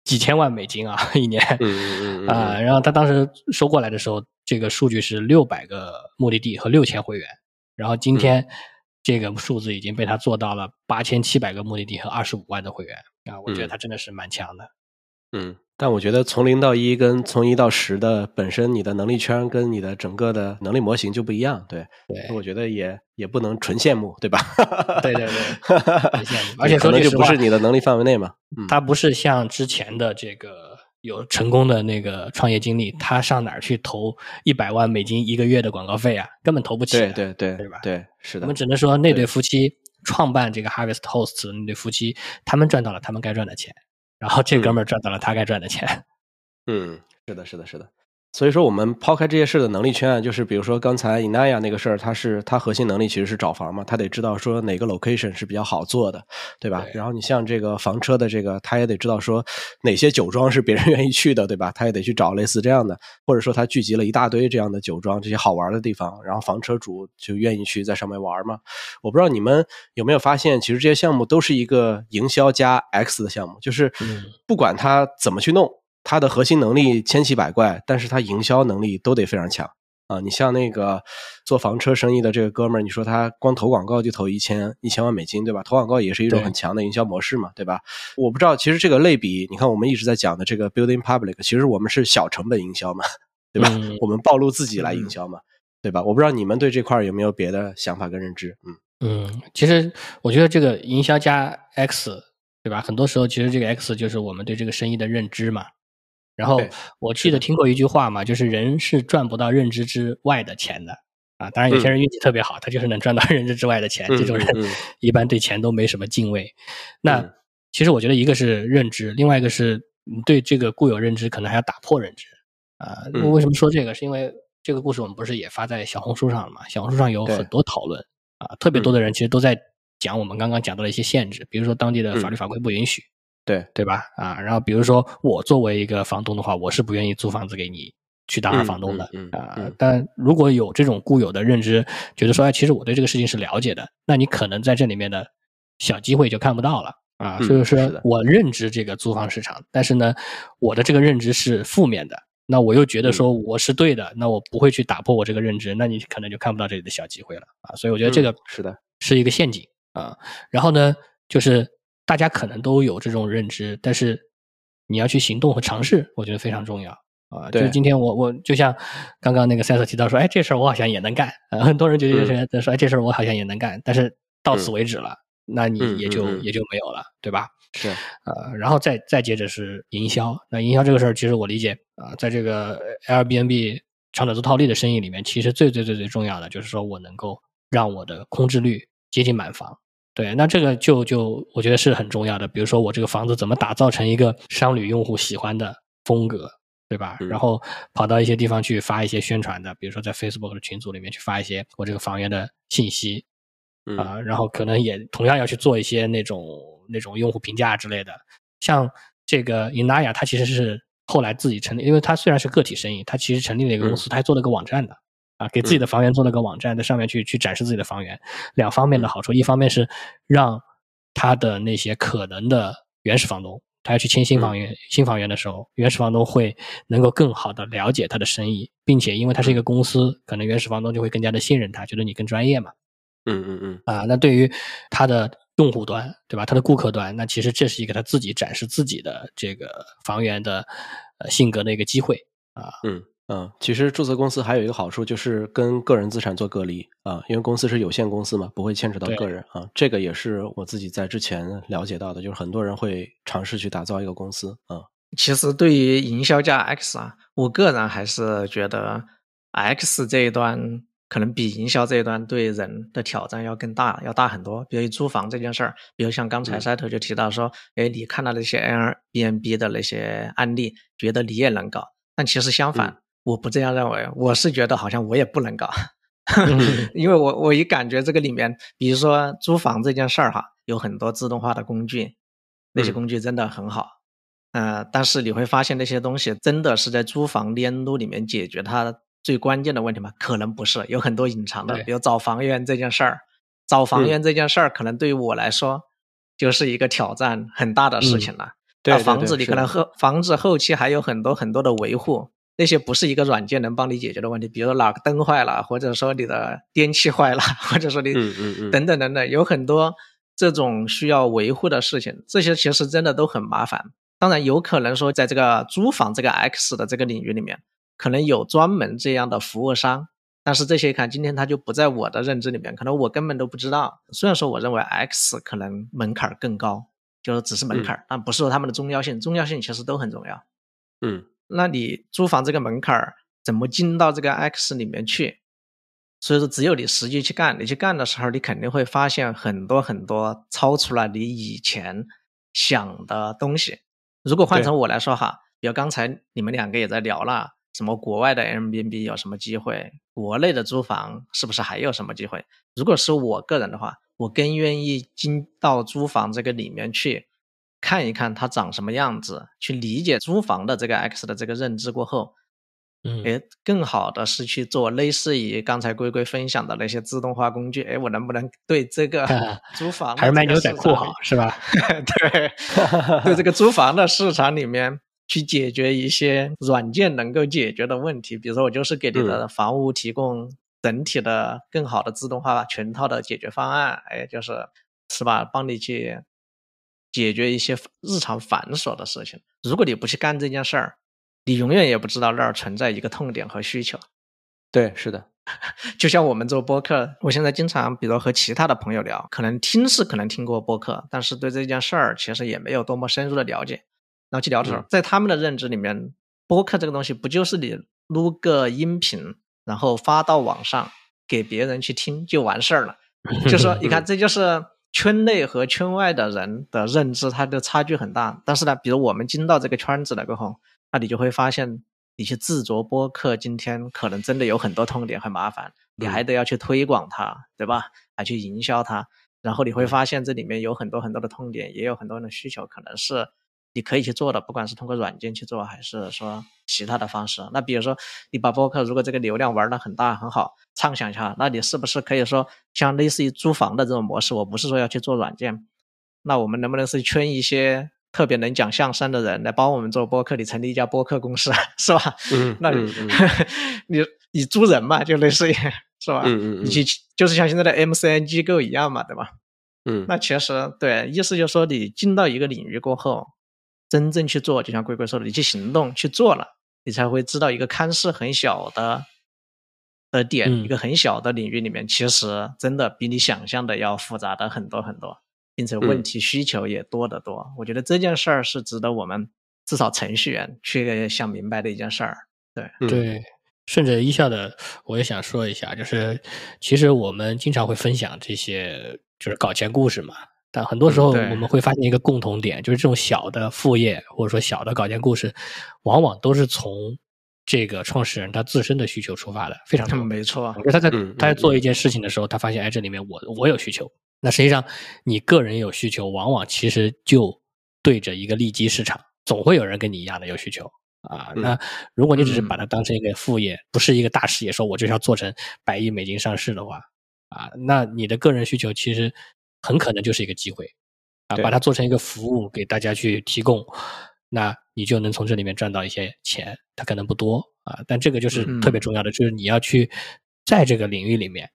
几千万美金啊，一年。嗯嗯嗯啊，然后他当时收过来的时候，这个数据是六百个目的地和六千会员，然后今嗯天这个数字已经被他做到了八千七百个目的地和二十五万的会员啊，我觉得嗯他真的是蛮强的。嗯，但我觉得从零到一跟从一到十的本身你的能力圈跟你的整个的能力模型就不一样，对，对我觉得也也不能纯羡慕，对吧？对对对 很羡慕而且可能就不说句实话是你的能力范围内嘛。嗯他不是像之前的这个有成功的那个创业经历，他上哪儿去投一百万美金一个月的广告费啊？根本投不起的。对对对对吧对，是的我们，只能说那对对夫妻创办这个 Harvest Hosts 的那对夫妻，他们赚到了他们该赚的钱，然后这哥们儿赚到了他该赚的钱。嗯，是的，是的，是的。所以说，我们抛开这些事的能力圈啊，就是比如说刚才 Inaya 那个事儿，它是它核心能力其实是找房嘛，他得知道说哪个 location 是比较好做的，对吧？对然后你像这个房车的这个，他也得知道说哪些酒庄是别人愿意去的，对吧？他也得去找类似这样的，或者说他聚集了一大堆这样的酒庄，这些好玩的地方，然后房车主就愿意去在上面玩嘛。我不知道你们有没有发现，其实这些项目都是一个营销加 X 的项目，就是嗯不管他怎么去弄。它的核心能力千奇百怪，但是它营销能力都得非常强啊！你像那个做房车生意的这个哥们儿，你说他光投广告就投一千一千万美金，对吧？投广告也是一种很强的营销模式嘛，对吧？我不知道，其实这个类比，你看我们一直在讲的这个 building public，其实我们是小成本营销嘛，对吧？嗯我们暴露自己来营销嘛，对吧？我不知道你们对这块儿有没有别的想法跟认知？嗯嗯，其实我觉得这个营销加 X，对吧？很多时候其实这个 X 就是我们对这个生意的认知嘛。然后我记得听过一句话嘛，就是人是赚不到认知之外的钱的啊。当然有些人运气特别好，他就是能赚到认知之外的钱，嗯这种人一般对钱都没什么敬畏。那嗯其实我觉得一个是认知，另外一个是你对这个固有认知可能还要打破认知啊。为什么说这个？是因为这个故事我们不是也发在小红书上了嘛？小红书上有很多讨论啊，特别多的人其实都在讲我们刚刚讲到的一些限制，比如说当地的法律法规不允许，对，对吧？啊，然后比如说我作为一个房东的话，我是不愿意租房子给你去当二房东的、嗯嗯嗯啊嗯。但如果有这种固有的认知，觉得说，哎，其实我对这个事情是了解的，那你可能在这里面的小机会就看不到了啊。嗯所以说我认知这个租房市场，但是呢，我的这个认知是负面的。那我又觉得嗯说我是对的，那我不会去打破我这个认知，那你可能就看不到这里的小机会了啊。所以我觉得这个嗯是的，是一个陷阱啊。然后呢，就是大家可能都有这种认知，但是你要去行动和尝试，我觉得非常重要啊。就是今天我我就像刚刚那个塞特提到说，哎，这事儿我好像也能干，啊、很多人觉得说，哎，这事儿我好像也能干，但是到此嗯为止了，那你嗯也就、嗯嗯也就没有了，对吧？是，呃，然后再再接着是营销。那营销这个事儿，其实我理解啊、在这个 Airbnb 长者做套利的生意里面，其实最最最最重要的就是说我能够让我的空置率接近满房。对，那这个就就我觉得是很重要的。比如说我这个房子怎么打造成一个商旅用户喜欢的风格，对吧？然后跑到一些地方去发一些宣传的，比如说在 Facebook 的群组里面去发一些我这个房源的信息，啊，然后可能也同样要去做一些那种那种用户评价之类的。像这个 Inaya，它其实是后来自己成立，因为它虽然是个体生意，它其实成立了一个公司，它还做了个网站的。啊，给自己的房源做了个网站，在上面去去展示自己的房源，两方面的好处，一方面是让他的那些可能的原始房东，他要去签新房源、新房源的时候，原始房东会能够更好的了解他的生意，并且因为他是一个公司，可能原始房东就会更加的信任他，觉得你更专业嘛。嗯嗯嗯。啊，那对于他的用户端，对吧？他的顾客端，那其实这是一个他自己展示自己的这个房源的呃性格的一个机会啊。嗯。嗯，其实注册公司还有一个好处，就是跟个人资产做隔离啊，因为公司是有限公司嘛，不会牵扯到个人啊。这个也是我自己在之前了解到的，就是很多人会尝试去打造一个公司啊。其实对于营销加 X 啊，我个人还是觉得 X 这一端可能比营销这一端对人的挑战要更大，要大很多。比如租房这件事儿，比如像刚才 Set 就提到说，哎，你看到那些 Airbnb 的那些案例，觉得你也能搞，但其实相反。我不这样认为，我是觉得好像我也不能搞，因为我我一感觉这个里面，比如说租房这件事儿哈，有很多自动化的工具，那些工具真的很好，呃，但是你会发现那些东西真的是在租房链路里面解决它最关键的问题吗？可能不是，有很多隐藏的，比如找房源这件事儿，找房源这件事儿可能对于我来说就是一个挑战很大的事情了。对，房子你可能后房子后期还有很多很多的维护。那些不是一个软件能帮你解决的问题，比如说哪个灯坏了，或者说你的电器坏了，或者说你等等等等，有很多这种需要维护的事情，这些其实真的都很麻烦。当然，有可能说在这个租房这个 X 的这个领域里面，可能有专门这样的服务商，但是这些看今天它就不在我的认知里面，可能我根本都不知道。虽然说我认为 X 可能门槛更高，就是只是门槛，但不是说他们的重要性，重要性其实都很重要。嗯。那你租房这个门槛儿怎么进到这个 X 里面去？所以说，只有你实际去干，你去干的时候，你肯定会发现很多很多超出了你以前想的东西。如果换成我来说哈，比如刚才你们两个也在聊了，什么国外的 Airbnb 有什么机会，国内的租房是不是还有什么机会？如果是我个人的话，我更愿意进到租房这个里面去。看一看它长什么样子，去理解租房的这个 X 的这个认知过后，嗯，哎，更好的是去做类似于刚才龟龟分享的那些自动化工具，哎，我能不能 对这个 租房还是卖牛仔裤好是吧？对，对这个租房的市场里面去解决一些软件能够解决的问题，比如说我就是给你的房屋提供整体的更好的自动化全套的解决方案，哎，就是是吧，帮你去。解决一些日常繁琐的事情。如果你不去干这件事儿，你永远也不知道那儿存在一个痛点和需求。对，是的。就像我们做播客，我现在经常，比如和其他的朋友聊，可能听是可能听过播客，但是对这件事儿其实也没有多么深入的了解。然后去聊的时候，在他们的认知里面，播客这个东西不就是你录个音频，然后发到网上给别人去听就完事儿了？就说你看，这就是。圈内和圈外的人的认知，它的差距很大。但是呢，比如我们进到这个圈子了过后，那你就会发现，你去制作播客，今天可能真的有很多痛点，很麻烦，你还得要去推广它，对吧？还去营销它，然后你会发现这里面有很多很多的痛点，也有很多人的需求，可能是。你可以去做的，不管是通过软件去做，还是说其他的方式。那比如说，你把播客如果这个流量玩的很大很好，畅想一下，那你是不是可以说像类似于租房的这种模式？我不是说要去做软件，那我们能不能是圈一些特别能讲相声的人来帮我们做播客？你成立一家播客公司是吧？嗯，那 你你你租人嘛，就类似于是吧？嗯嗯，你去就是像现在的 MCN 机构一样嘛，对吧？嗯，那其实对，意思就是说你进到一个领域过后。真正去做，就像龟龟说的，你去行动去做了，你才会知道一个看似很小的的点，一个很小的领域里面，其实真的比你想象的要复杂的很多很多，并且问题需求也多得多。我觉得这件事儿是值得我们至少程序员去想明白的一件事儿。对对，顺着一笑的，我也想说一下，就是其实我们经常会分享这些就是搞钱故事嘛，但很多时候我们会发现一个共同点，就是这种小的副业或者说小的稿件故事，往往都是从这个创始人他自身的需求出发的，非常多。没错因为他在嗯他在做一件事情的时候，他发现哎，这里面我我有需求。那实际上你个人有需求，往往其实就对着一个利基市场，总会有人跟你一样的有需求啊。嗯那如果你只是嗯把它当成一个副业，不是一个大事业，说我就是要做成百亿美金上市的话啊，那你的个人需求其实很可能就是一个机会啊，把它做成一个服务给大家去提供，那你就能从这里面赚到一些钱，它可能不多啊，但这个就是嗯特别重要的，就是你要去在这个领域里面，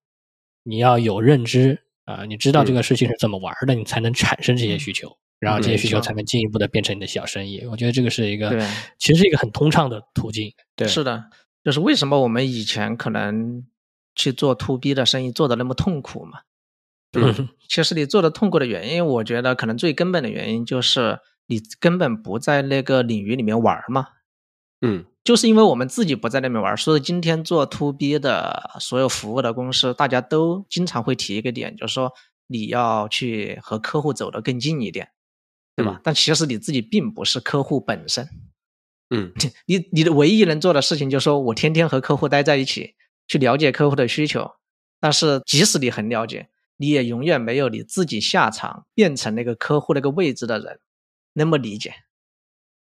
你要有认知啊，你知道这个事情是怎么玩的，你才能产生这些需求，然后这些需求才能进一步的变成你的小生意。我觉得这个是一个，其实是一个很通畅的途径。对，是的，就是为什么我们以前可能去做 to B 的生意做的那么痛苦嘛？嗯其实你做的痛苦的原因，我觉得可能最根本的原因就是你根本不在那个领域里面玩儿嘛。嗯就是因为我们自己不在那边玩儿，所以今天做 to B 的所有服务的公司，大家都经常会提一个点，就是说你要去和客户走得更近一点，对吧？嗯但其实你自己并不是客户本身，嗯 你你的唯一能做的事情就是说我天天和客户待在一起，去了解客户的需求。但是即使你很了解，你也永远没有你自己下场变成那个客户那个位置的人那么理解。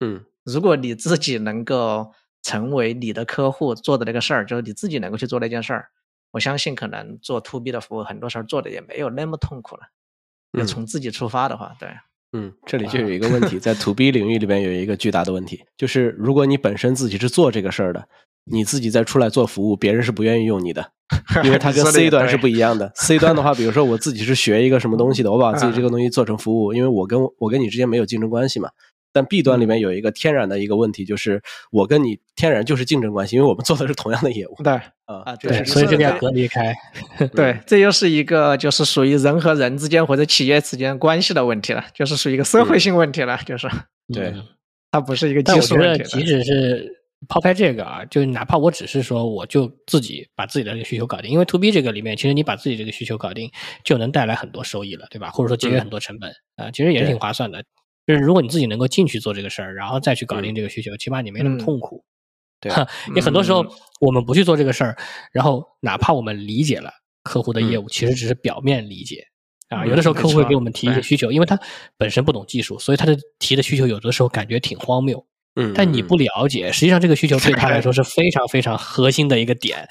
嗯如果你自己能够成为你的客户做的那个事儿，就是你自己能够去做那件事儿，我相信可能做 to B 的服务，很多时候做的也没有那么痛苦了。就嗯从自己出发的话，对，嗯，这里就有一个问题，在 to B 领域里边有一个巨大的问题，就是如果你本身自己是做这个事儿的，你自己再出来做服务，别人是不愿意用你的，因为它跟 C 端是不一样的。C 端的话，比如说我自己是学一个什么东西的，我把自己这个东西做成服务，因为我跟我跟你之间没有竞争关系嘛。但 B 端里面有一个天然的一个问题，就是我跟你天然就是竞争关系，因为我们做的是同样的业务对，啊。对，啊对所以这个要隔离开。对，这又是一个就是属于人和人之间或者企业之间关系的问题了，就是属于一个社会性问题了，就是。对。嗯它不是一个但我觉得，技术问题即使是抛开这个啊，就哪怕我只是说，我就自己把自己的这个需求搞定，因为 to B 这个里面，其实你把自己这个需求搞定，就能带来很多收益了，对吧？或者说节约嗯很多成本啊、其实也是挺划算的。就是如果你自己能够进去做这个事儿，然后再去搞定这个需求，起码你没那么嗯痛苦。对 哈，因为很多时候嗯我们不去做这个事儿，然后哪怕我们理解了客户的业嗯务，其实只是表面理解。啊，嗯有的时候客户会给我们提一些需求，因为他本身不懂技术，所以他的提的需求有的时候感觉挺荒谬。嗯，嗯但你不了解，实际上这个需求对他来说 是非常非常核心的一个点。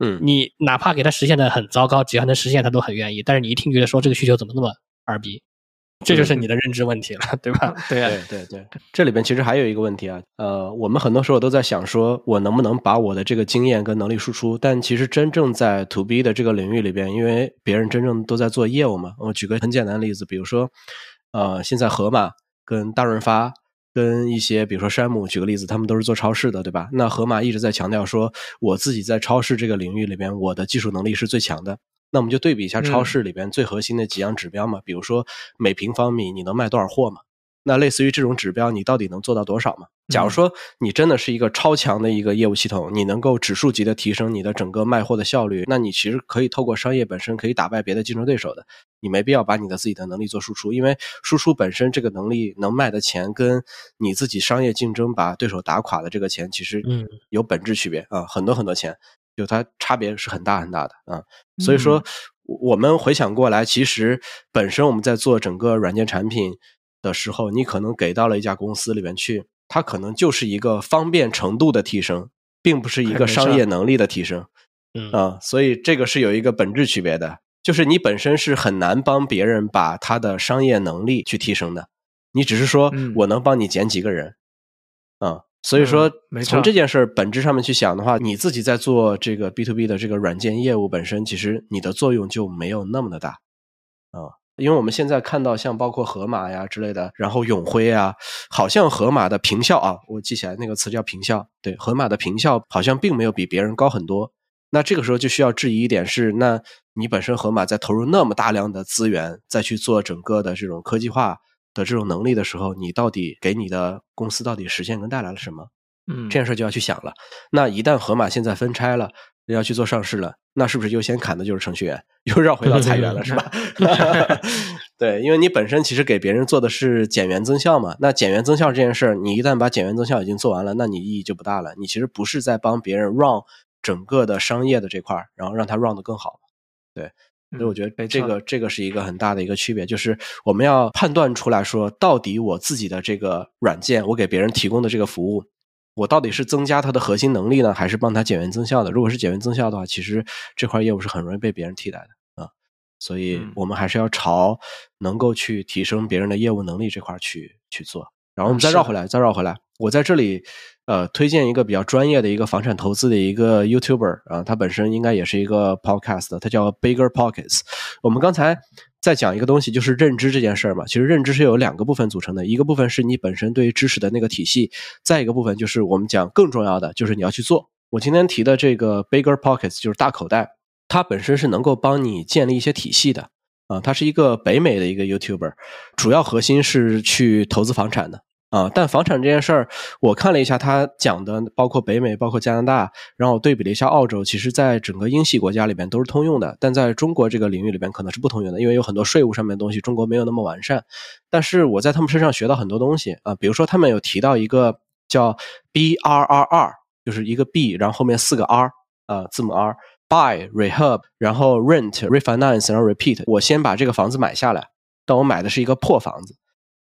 嗯你哪怕给他实现的很糟糕，只要能实现，他都很愿意。但是你一听觉得说这个需求怎么那么二逼，这就是你的认知问题了，对吧？对啊，对对对，这里边其实还有一个问题啊，呃，我们很多时候都在想说，我能不能把我的这个经验跟能力输出？但其实真正在 to B 的这个领域里边，因为别人真正都在做业务嘛，我举个很简单的例子，比如说，呃，现在盒马跟大润发。跟一些比如说山姆举个例子，他们都是做超市的，对吧？那盒马一直在强调说，我自己在超市这个领域里边，我的技术能力是最强的。那我们就对比一下超嗯市里边最核心的几样指标嘛，比如说每平方米你能卖多少货嘛？那类似于这种指标，你到底能做到多少嘛？假如说你真的是一个超强的一个业务系统，你能够指数级的提升你的整个卖货的效率，那你其实可以透过商业本身可以打败别的竞争对手的。你没必要把你的自己的能力做输出，因为输出本身这个能力能卖的钱，跟你自己商业竞争把对手打垮的这个钱，其实嗯有本质区别啊，很多很多钱，就它差别是很大很大的啊。所以说，嗯我们回想过来，其实本身我们在做整个软件产品的时候，你可能给到了一家公司里面去，它可能就是一个方便程度的提升，并不是一个商业能力的提升嗯啊。所以这个是有一个本质区别的，就是你本身是很难帮别人把他的商业能力去提升的，你只是说嗯我能帮你减几个人啊。所以说从这件事儿本质上面去想的话，你自己在做这个 B to B 的这个软件业务本身，其实你的作用就没有那么的大啊。因为我们现在看到像包括河马呀之类的，然后永辉啊，好像河马的平效啊，我记起来那个词叫平效，对，河马的平效好像并没有比别人高很多。那这个时候就需要质疑一点是，那你本身河马在投入那么大量的资源再去做整个的这种科技化的这种能力的时候，你到底给你的公司到底实现跟带来了什么？嗯，这件事就要去想了。那一旦河马现在分拆了，要去做上市了，那是不是优先砍的就是程序员？又绕回到裁员了，是吧？对，因为你本身其实给别人做的是减员增效嘛。那减员增效这件事儿，你一旦把减员增效已经做完了，那你意义就不大了。你其实不是在帮别人 run 整个的商业的这块儿，然后让它 run 的更好。对，所以我觉得这个这个是一个很大的一个区别，就是我们要判断出来说，到底我自己的这个软件，我给别人提供的这个服务。我到底是增加它的核心能力呢，还是帮它减员增效的？如果是减员增效的话，其实这块业务是很容易被别人替代的啊。所以我们还是要朝能够去提升别人的业务能力这块去去做。然后我们再绕回来，再绕回来。我在这里呃推荐一个比较专业的一个房产投资的一个 YouTuber 啊，他本身应该也是一个 Podcast，他叫 Bigger Pockets。我们刚才。再讲一个东西，就是认知这件事儿嘛。其实认知是由两个部分组成的，一个部分是你本身对于知识的那个体系，再一个部分就是我们讲更重要的，就是你要去做。我今天提的这个 Bigger Pockets 就是大口袋，它本身是能够帮你建立一些体系的啊。它是一个北美的一个 YouTuber，主要核心是去投资房产的。啊，但房产这件事儿，我看了一下他讲的，包括北美，包括加拿大，然后我对比了一下澳洲，其实在整个英系国家里边都是通用的，但在中国这个领域里边可能是不通用的，因为有很多税务上面的东西中国没有那么完善。但是我在他们身上学到很多东西啊，比如说他们有提到一个叫 B R R R，就是一个 B，然后后面四个 R，啊，字母 R，buy rehab，然后 rent refinance，然后 repeat。我先把这个房子买下来，但我买的是一个破房子。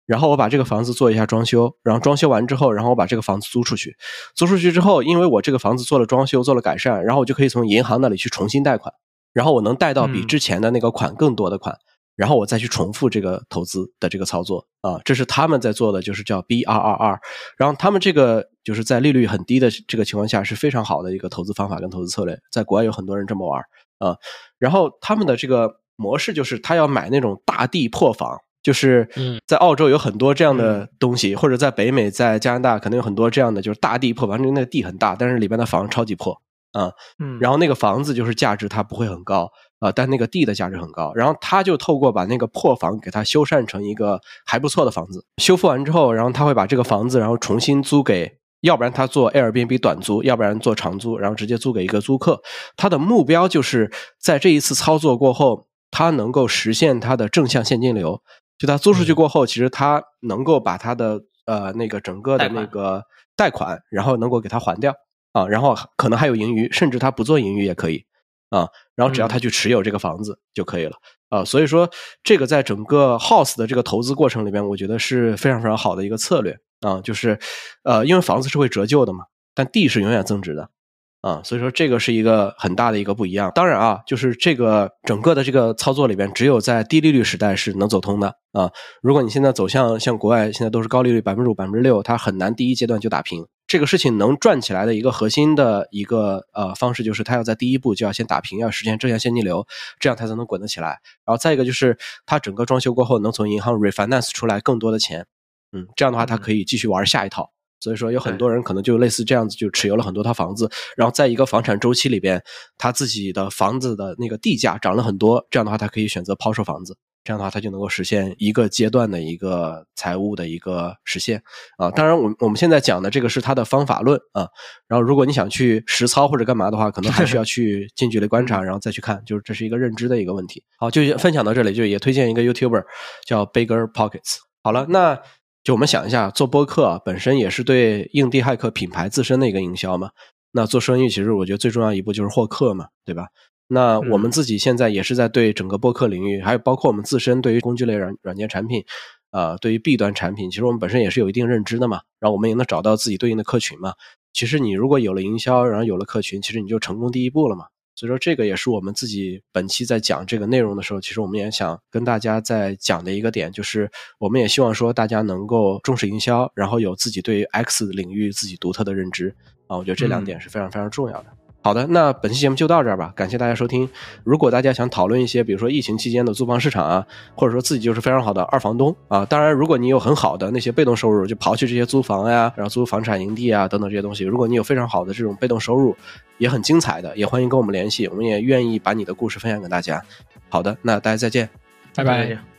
然后我把这个房子做一下装修，然后装修完之后，然后我把这个房子租出去。租出去之后，因为我这个房子做了装修，做了改善，然后我就可以从银行那里去重新贷款，然后我能贷到比之前的那个款更多的款，然后我再去重复这个投资的这个操作啊，这是他们在做的，就是叫 B R R R。然后他们这个就是在利率很低的这个情况下是非常好的一个投资方法跟投资策略，在国外有很多人这么玩啊。然后他们的这个模式就是他要买那种大地破房。就是在澳洲有很多这样的东西，或者在北美、在加拿大可能有很多这样的，就是大地破房，那个地很大，但是里边的房超级破啊。嗯，然后那个房子就是价值它不会很高啊，但那个地的价值很高。然后他就透过把那个破房给它修缮成一个还不错的房子，修复完之后，然后他会把这个房子然后重新租给，要不然他做 Airbnb 短租，要不然做长租，然后直接租给一个租客。他的目标就是在这一次操作过后，他能够实现他的正向现金流。就他租出去过后，其实他能够把他的呃那个整个的那个贷款，然后能够给他还掉啊，然后可能还有盈余，甚至他不做盈余也可以啊，然后只要他去持有这个房子就可以了啊，所以说这个在整个 house 的这个投资过程里边，我觉得是非常非常好的一个策略啊，就是呃因为房子是会折旧的嘛，但地是永远增值的。啊，所以说这个是一个很大的一个不一样。当然啊，就是这个整个的这个操作里边，只有在低利率时代是能走通的啊。如果你现在走向像国外，现在都是高利率百分之五、百分之六，它很难第一阶段就打平。这个事情能赚起来的一个核心的一个呃方式，就是它要在第一步就要先打平，要实现正向现金流，这样它才能滚得起来。然后再一个就是，它整个装修过后能从银行 refinance 出来更多的钱，嗯，这样的话它可以继续玩下一套。所以说，有很多人可能就类似这样子，就持有了很多套房子，然后在一个房产周期里边，他自己的房子的那个地价涨了很多，这样的话，他可以选择抛售房子，这样的话，他就能够实现一个阶段的一个财务的一个实现啊。当然，我我们现在讲的这个是他的方法论啊。然后，如果你想去实操或者干嘛的话，可能还需要去近距离观察，然后再去看，就是这是一个认知的一个问题。好，就分享到这里，就也推荐一个 YouTuber 叫 Bigger Pockets。好了，那。就我们想一下，做播客本身也是对硬地骇客品牌自身的一个营销嘛。那做生意其实我觉得最重要一步就是获客嘛，对吧？那我们自己现在也是在对整个播客领域，还有包括我们自身对于工具类软软件产品，呃，对于 B 端产品，其实我们本身也是有一定认知的嘛。然后我们也能找到自己对应的客群嘛。其实你如果有了营销，然后有了客群，其实你就成功第一步了嘛。所以说，这个也是我们自己本期在讲这个内容的时候，其实我们也想跟大家在讲的一个点，就是我们也希望说大家能够重视营销，然后有自己对于 X 领域自己独特的认知啊，我觉得这两点是非常非常重要的。好的，那本期节目就到这儿吧，感谢大家收听。如果大家想讨论一些，比如说疫情期间的租房市场啊，或者说自己就是非常好的二房东啊，当然，如果你有很好的那些被动收入，就刨去这些租房呀，然后租房产营地啊等等这些东西，如果你有非常好的这种被动收入，也很精彩的，也欢迎跟我们联系，我们也愿意把你的故事分享给大家。好的，那大家再见，拜拜。